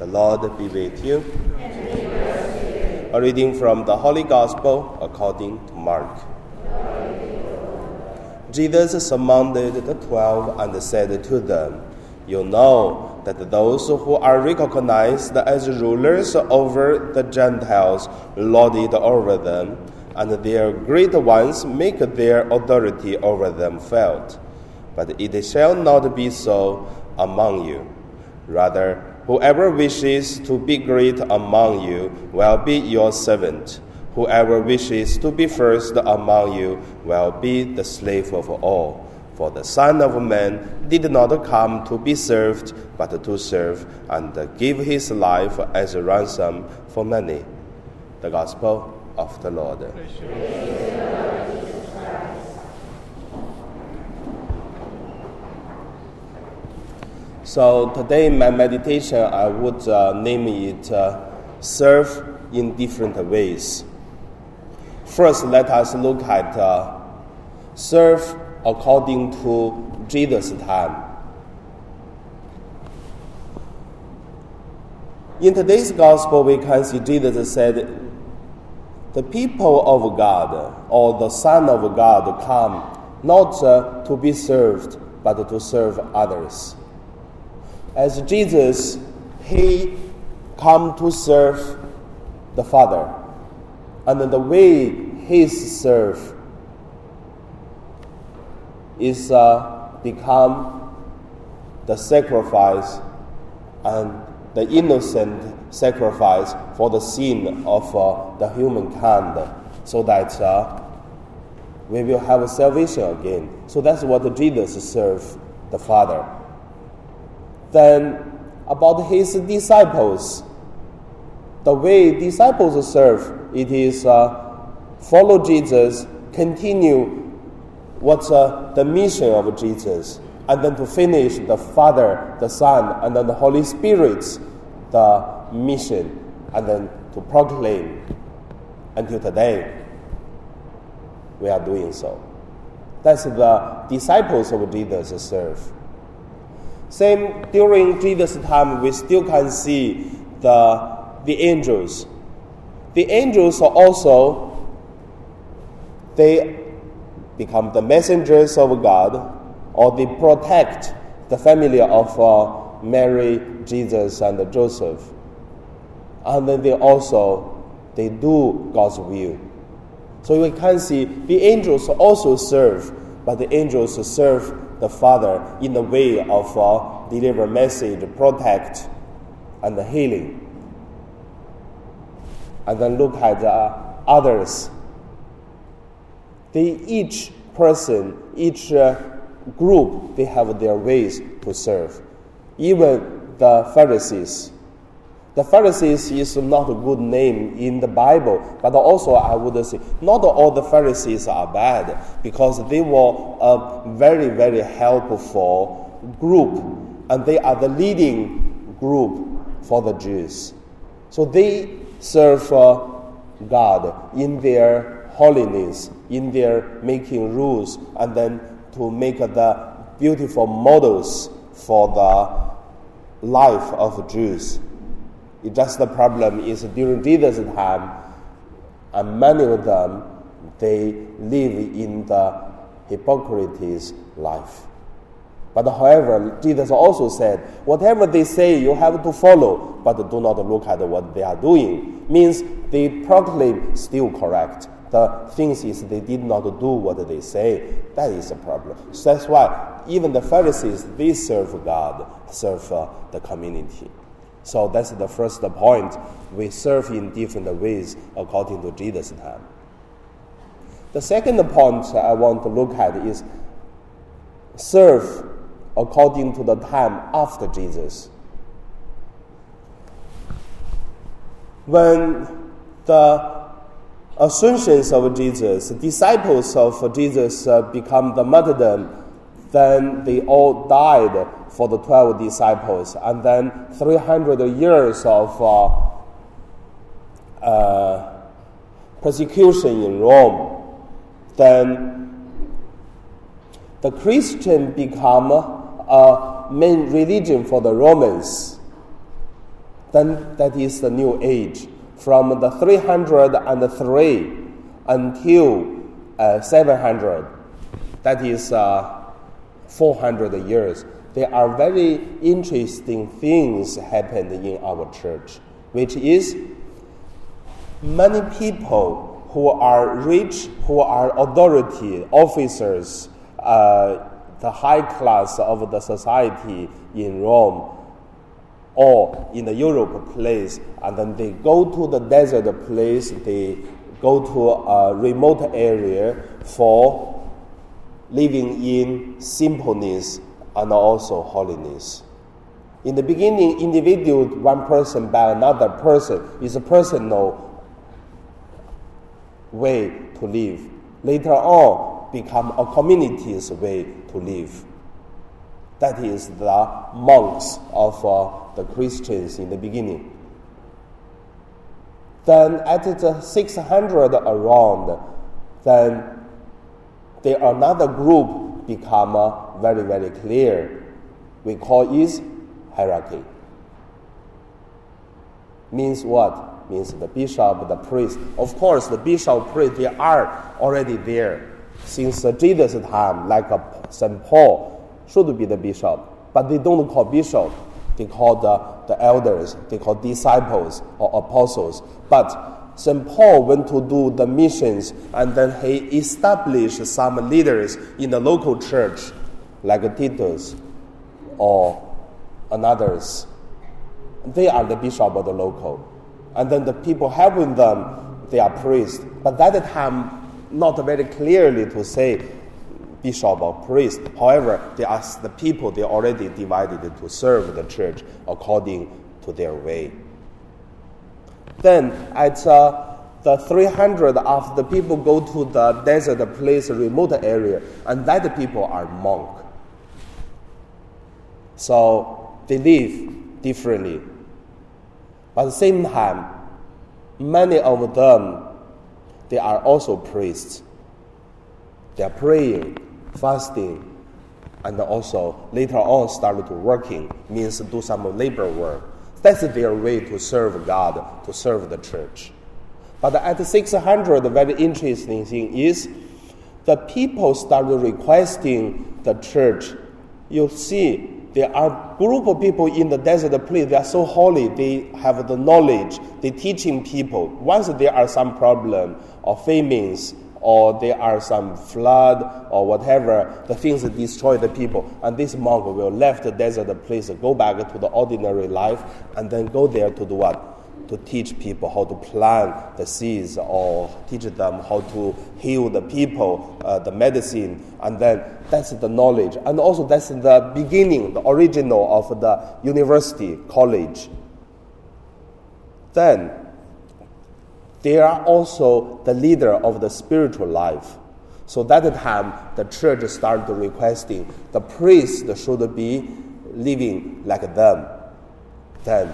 The Lord be with you. A reading from the Holy Gospel according to Mark. Jesus summoned the twelve and said to them, You know that those who are recognized as rulers over the Gentiles lord it over them, and their great ones make their authority over them felt. But it shall not be so among you. Rather, Whoever wishes to be great among you will be your servant. Whoever wishes to be first among you will be the slave of all. For the Son of Man did not come to be served, but to serve and give his life as a ransom for many. The Gospel of the Lord. So today, in my meditation, I would uh, name it uh, Serve in Different Ways. First, let us look at uh, serve according to Jesus' time. In today's gospel, we can see Jesus said, The people of God or the Son of God come not uh, to be served, but to serve others as Jesus, he come to serve the Father. And the way he serve is uh, become the sacrifice and the innocent sacrifice for the sin of uh, the humankind so that uh, we will have salvation again. So that's what Jesus served the Father. Then, about his disciples, the way disciples serve, it is uh, follow Jesus, continue what's uh, the mission of Jesus, and then to finish the Father, the Son, and then the Holy Spirit's the mission, and then to proclaim until today. We are doing so. That's the disciples of Jesus serve. Same during Jesus' time, we still can see the, the angels. The angels are also, they become the messengers of God, or they protect the family of uh, Mary, Jesus, and Joseph. And then they also, they do God's will. So we can see the angels also serve, but the angels serve the Father in the way of uh, deliver message, protect, and healing. And then look at uh, others. They each person, each uh, group, they have their ways to serve. Even the Pharisees. The Pharisees is not a good name in the Bible, but also I would say not all the Pharisees are bad because they were a very, very helpful group and they are the leading group for the Jews. So they serve uh, God in their holiness, in their making rules, and then to make the beautiful models for the life of the Jews. It just the problem is during Jesus' time, and many of them they live in the hypocrite's life. But however, Jesus also said, whatever they say, you have to follow, but do not look at what they are doing. Means they proclaim still correct. The thing is they did not do what they say. That is a problem. So that's why even the Pharisees they serve God, serve uh, the community. So that's the first point. We serve in different ways according to Jesus' time. The second point I want to look at is serve according to the time after Jesus. When the assumptions of Jesus, disciples of Jesus uh, become the martyrdom, then they all died for the 12 disciples. And then 300 years of uh, uh, persecution in Rome. Then the Christian become a main religion for the Romans. Then that is the New Age. From the 303 until uh, 700, that is uh, 400 years. There are very interesting things happened in our church, which is many people who are rich, who are authority officers, uh, the high class of the society in Rome or in the Europe place, and then they go to the desert place, they go to a remote area for living in simpleness and also holiness. In the beginning, individual one person by another person is a personal way to live. Later on, become a community's way to live. That is the monks of uh, the Christians in the beginning. Then at the 600 around, then there are another group become uh, very very clear. We call it hierarchy. Means what? Means the bishop, the priest. Of course, the bishop, priest, they are already there since Jesus' time, like uh, St. Paul should be the bishop, but they don't call bishop. They call the, the elders, they call disciples or apostles. But St. Paul went to do the missions and then he established some leaders in the local church, like Titus or another's. They are the bishop of the local. And then the people helping them, they are priests. But that time, not very clearly to say bishop or priest. However, they are the people, they already divided to serve the church according to their way. Then at uh, the 300 of the people go to the desert place, remote area, and that people are monk. So they live differently. But at the same time, many of them, they are also priests. They are praying, fasting, and also later on started to working, means do some labor work. That's their way to serve God, to serve the church. But at 600, the very interesting thing is the people started requesting the church. You see, there are group of people in the desert place. They are so holy. They have the knowledge. They teaching people. Once there are some problem or famines or there are some flood or whatever, the things that destroy the people. And this monk will left the desert place, go back to the ordinary life, and then go there to do what? To teach people how to plant the seeds or teach them how to heal the people, uh, the medicine, and then that's the knowledge. And also that's the beginning, the original of the university, college. Then they are also the leader of the spiritual life. So that time, the church started requesting the priest should be living like them. Then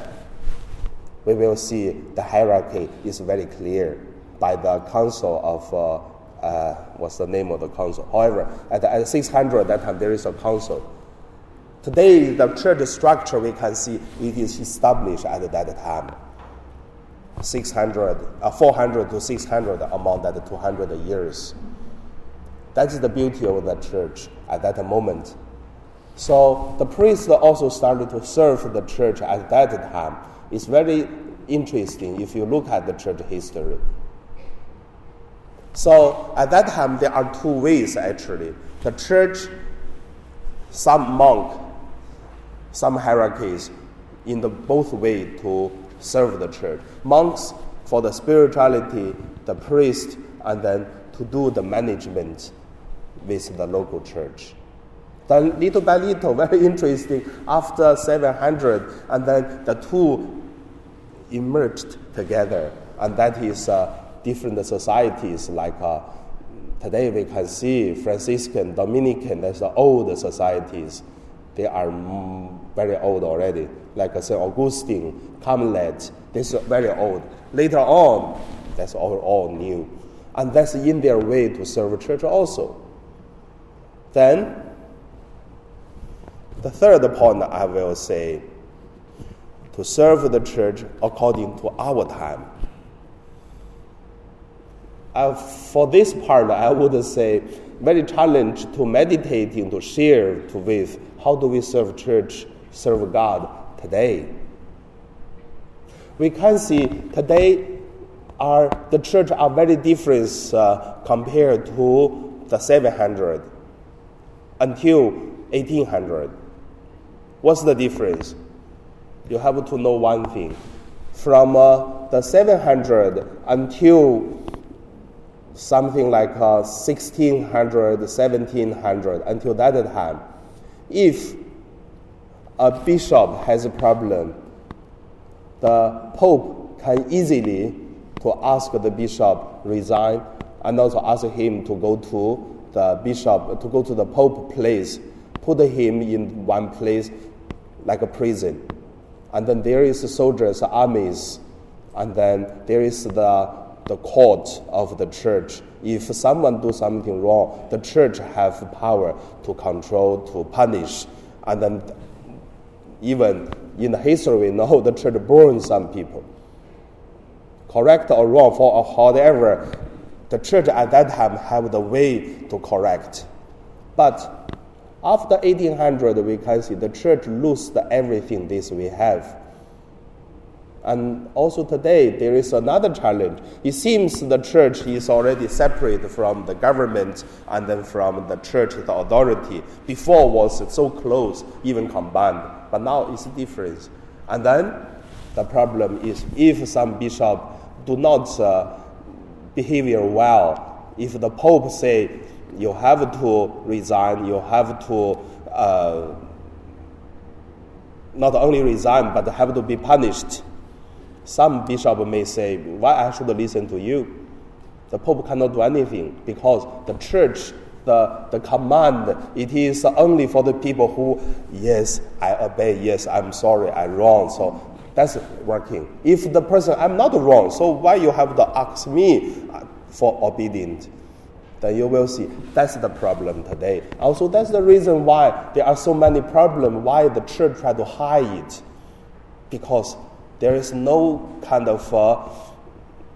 we will see the hierarchy is very clear by the council of uh, uh, what's the name of the council. However, at, at 600 that time there is a council. Today, the church structure we can see it is established at that time. 600, uh, 400 to 600 among that 200 years. That is the beauty of the church at that moment. So the priests also started to serve the church at that time. It's very interesting if you look at the church history. So at that time, there are two ways actually. The church, some monk, some hierarchies, in the both way to serve the church. Monks for the spirituality, the priest, and then to do the management with the local church. Then little by little, very interesting, after 700, and then the two emerged together, and that is uh, different societies like uh, today we can see Franciscan, Dominican, that's the old societies. They are very old already, like St. Augustine, Carmelite, this is very old. Later on, that's all, all new. And that's in their way to serve church also. Then, the third point I will say to serve the church according to our time. Uh, for this part, I would say very challenged to meditating, to share to with how do we serve church, serve God today. We can see today are the church are very different uh, compared to the 700 until 1800. What's the difference? You have to know one thing. From uh, the 700 until something like uh, 1600, 1700, until that time, if a bishop has a problem, the pope can easily to ask the bishop resign and also ask him to go to the bishop to go to the pope place, put him in one place like a prison, and then there is soldiers, armies, and then there is the the court of the church. If someone do something wrong, the church have power to control, to punish, and then even in the history we know the church burned some people. Correct or wrong, for however, the church at that time have the way to correct. But after 1800, we can see the church lost everything this we have. And also today, there is another challenge. It seems the church is already separate from the government and then from the church, the authority. Before was so close, even combined, but now it's different. And then the problem is if some bishop do not uh, behave well, if the pope say you have to resign, you have to uh, not only resign but have to be punished some bishop may say, Why I should listen to you? The Pope cannot do anything because the church, the, the command, it is only for the people who, yes, I obey, yes, I'm sorry, I'm wrong. So that's working. If the person, I'm not wrong, so why you have to ask me uh, for obedience? Then you will see that's the problem today. Also, that's the reason why there are so many problems, why the church try to hide it. Because there is no kind of uh,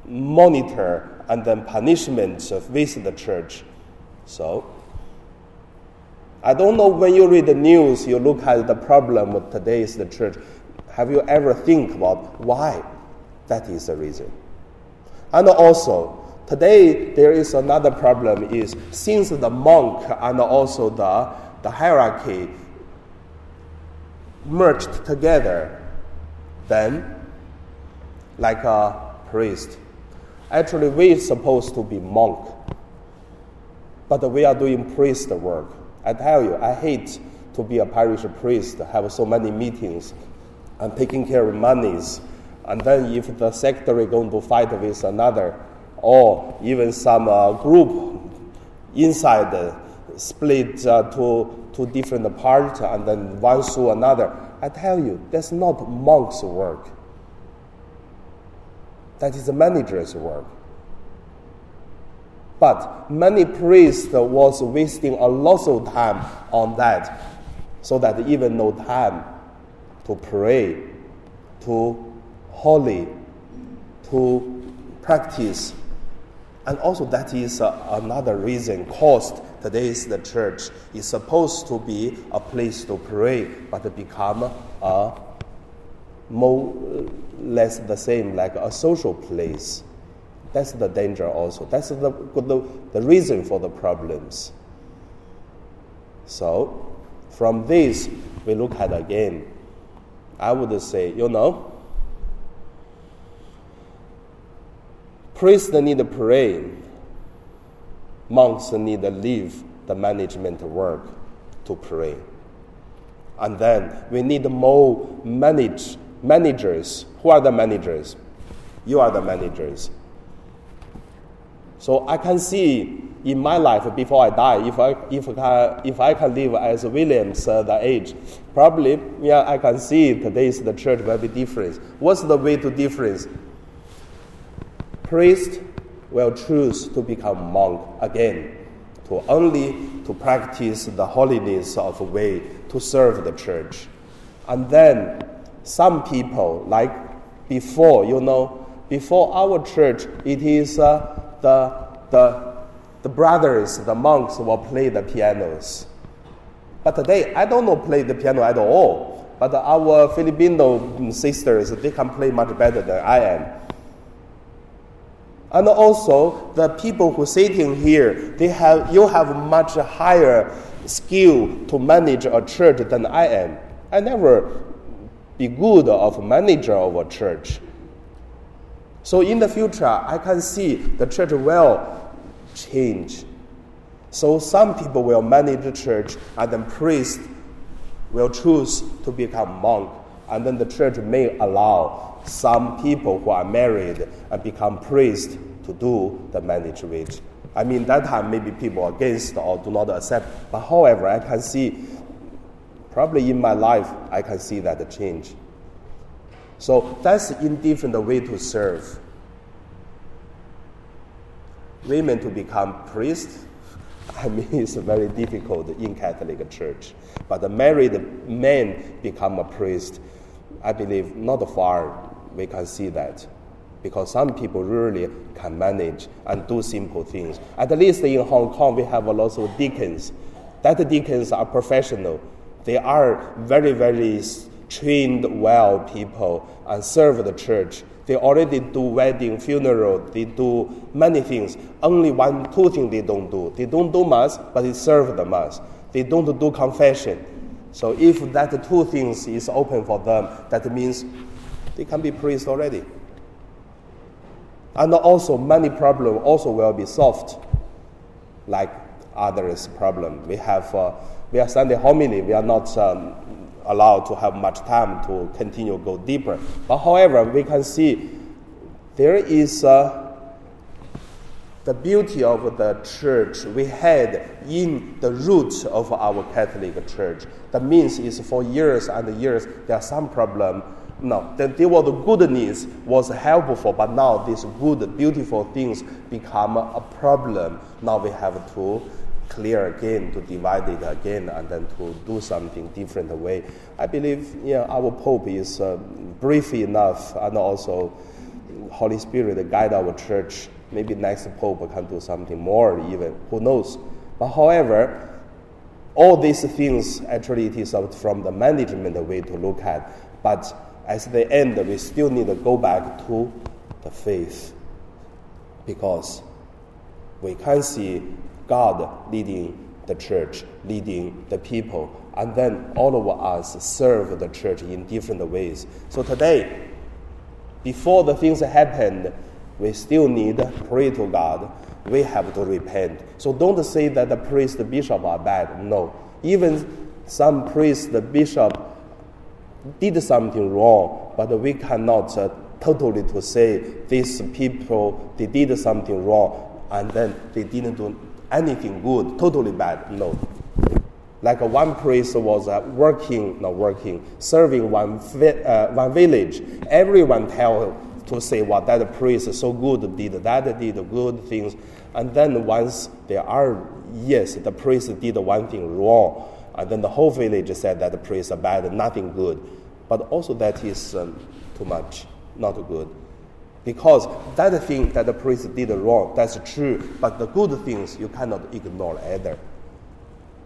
monitor and then punishment with the church. So, I don't know when you read the news, you look at the problem of today's the church. Have you ever think about why that is the reason? And also, today there is another problem is since the monk and also the, the hierarchy merged together, then like a priest. Actually, we are supposed to be monk, but we are doing priest work. I tell you, I hate to be a parish priest, have so many meetings, and taking care of monies, and then if the secretary going to fight with another, or even some uh, group inside uh, split uh, to to different parts and then one sue another. I tell you, that's not monk's work. That is the manager's work. But many priests was wasting a lot of time on that, so that even no time to pray, to holy, to practice. And also that is uh, another reason caused today's the church is supposed to be a place to pray, but become a more less the same like a social place. That's the danger also. That's the, the, the reason for the problems. So, from this, we look at again. I would say, you know, priests need to pray, monks need to leave the management work to pray. And then we need more manage, managers. Who are the managers? You are the managers. So I can see in my life before I die, if I, if I, if I can live as Williams uh, the age, probably yeah, I can see today's the church will be different. What's the way to difference? Priest will choose to become monk again, to only to practice the holiness of way to serve the church. And then some people, like before, you know, before our church, it is uh, the, the, the brothers, the monks will play the pianos. But today, I don't know play the piano at all. But our Filipino sisters, they can play much better than I am. And also, the people who sitting here, they have, you have much higher skill to manage a church than I am. I never be good of manager of a church. So in the future, I can see the church will change. So some people will manage the church, and then priest will choose to become monk, and then the church may allow some people who are married and become priests to do the management. I mean, that time maybe people are against or do not accept. But however, I can see, probably in my life, I can see that change. So that's in different way to serve. Women to become priests, I mean, it's very difficult in Catholic Church. But the married men become a priest, I believe not far we can see that because some people really can manage and do simple things. At least in Hong Kong, we have a lot of deacons. That deacons are professional. They are very, very trained well people and serve the church. They already do wedding, funeral, they do many things. Only one, two things they don't do. They don't do mass, but they serve the mass. They don't do confession. So if that two things is open for them, that means they can be priests already. And also many problems also will be solved, like others' problem. We have uh, we are Sunday homily. We are not um, allowed to have much time to continue go deeper. But however, we can see there is uh, the beauty of the church we had in the roots of our Catholic Church. The means is for years and years there are some problem no, the, there was the goodness was helpful, but now these good, beautiful things become a problem. Now we have to clear again, to divide it again, and then to do something different way. I believe, yeah, our Pope is uh, brief enough, and also Holy Spirit guide our church. Maybe next Pope can do something more, even who knows. But however, all these things actually it is from the management way to look at, but at the end, we still need to go back to the faith because we can see God leading the church, leading the people, and then all of us serve the church in different ways. So today, before the things happen, we still need to pray to God. We have to repent. So don't say that the priest, the bishop are bad. No. Even some priest, the bishop, did something wrong, but we cannot uh, totally to say these people they did something wrong and then they didn't do anything good, totally bad. No. Like uh, one priest was uh, working, not working, serving one, vi- uh, one village. Everyone tell to say, well, that priest is so good, did that, did good things. And then once there are, yes, the priest did one thing wrong, and then the whole village said that the priests are bad, nothing good. But also that is um, too much, not good. Because that thing that the priest did wrong, that's true. But the good things you cannot ignore either.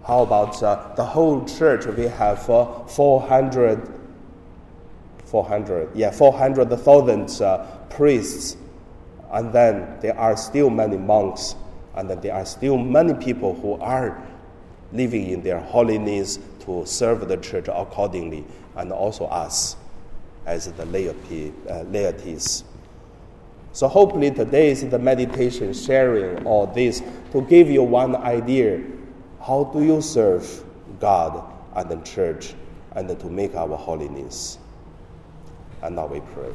How about uh, the whole church? We have uh, 400, 400, yeah, 400,000 uh, priests. And then there are still many monks. And then there are still many people who are living in their holiness to serve the church accordingly, and also us as the laity, uh, laities. So hopefully today is the meditation sharing all this to give you one idea how do you serve God and the church and to make our holiness. And now we pray.